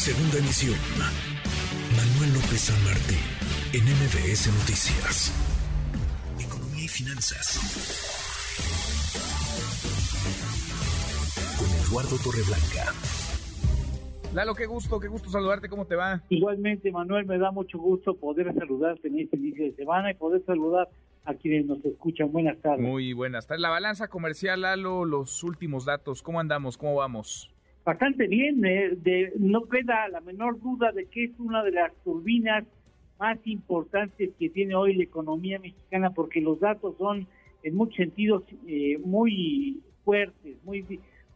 Segunda emisión. Manuel López San Martín, en MBS Noticias. Economía y finanzas. Con Eduardo Torreblanca. Lalo, qué gusto, qué gusto saludarte, ¿cómo te va? Igualmente, Manuel, me da mucho gusto poder saludarte en este inicio de semana y poder saludar a quienes nos escuchan. Buenas tardes. Muy buenas tardes. La balanza comercial, Lalo, los últimos datos, ¿cómo andamos? ¿Cómo vamos? Bastante bien. Eh, de, no queda la menor duda de que es una de las turbinas más importantes que tiene hoy la economía mexicana porque los datos son en muchos sentidos eh, muy fuertes, muy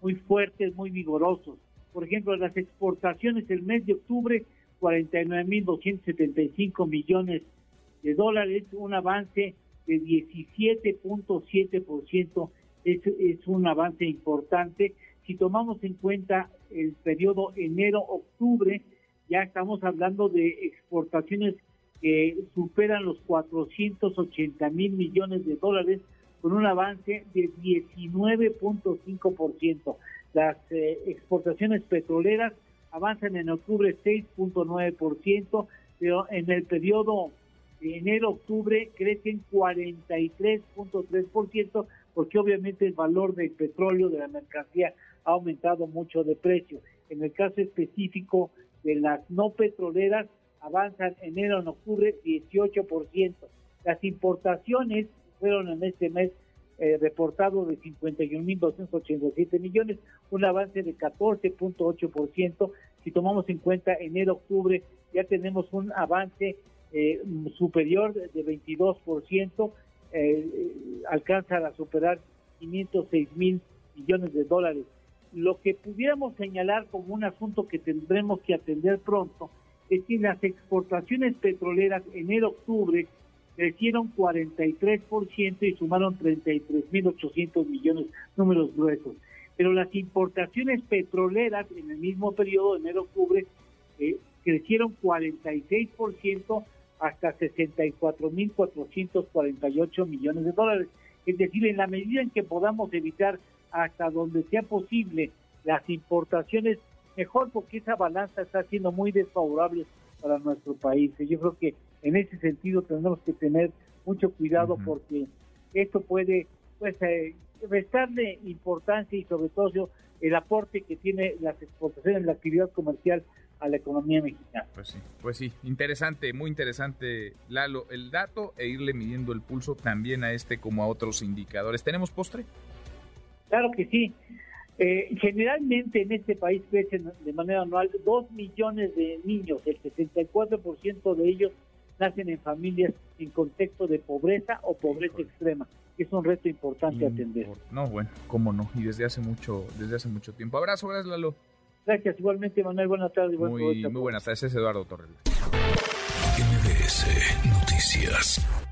muy fuertes, muy vigorosos. Por ejemplo, las exportaciones del mes de octubre, 49.275 millones de dólares, un avance de 17.7%, es, es un avance importante si tomamos en cuenta el periodo enero-octubre, ya estamos hablando de exportaciones que superan los 480 mil millones de dólares con un avance de 19.5%. Las eh, exportaciones petroleras avanzan en octubre 6.9%, pero en el periodo enero-octubre crecen 43.3%, porque obviamente el valor del petróleo, de la mercancía, ha aumentado mucho de precio. En el caso específico de las no petroleras, avanzan enero en octubre 18%. Las importaciones fueron en este mes eh, reportado de 51.287 millones, un avance de 14.8%. Si tomamos en cuenta enero-octubre, ya tenemos un avance eh, superior de 22%, eh, alcanza a superar 506 mil millones de dólares. Lo que pudiéramos señalar como un asunto que tendremos que atender pronto es que las exportaciones petroleras enero-octubre crecieron 43% y sumaron 33.800 millones, números gruesos. Pero las importaciones petroleras en el mismo periodo, enero-octubre, eh, crecieron 46% hasta 64.448 millones de dólares. Es decir, en la medida en que podamos evitar hasta donde sea posible las importaciones, mejor porque esa balanza está siendo muy desfavorable para nuestro país. Yo creo que en ese sentido tenemos que tener mucho cuidado porque esto puede pues eh, restarle importancia y sobre todo el aporte que tiene las exportaciones, la actividad comercial a la economía mexicana. Pues sí, pues sí, interesante, muy interesante, Lalo, el dato e irle midiendo el pulso también a este como a otros indicadores. ¿Tenemos postre? Claro que sí. Eh, generalmente en este país crecen de manera anual dos millones de niños, el 64% de ellos nacen en familias en contexto de pobreza o pobreza extrema. Es un reto importante atender. No, bueno, cómo no, y desde hace mucho, desde hace mucho tiempo. Abrazo, gracias Lalo. Gracias, igualmente Manuel, buenas tardes. Muy, muy buenas tardes, es Eduardo Torres. MBS Noticias.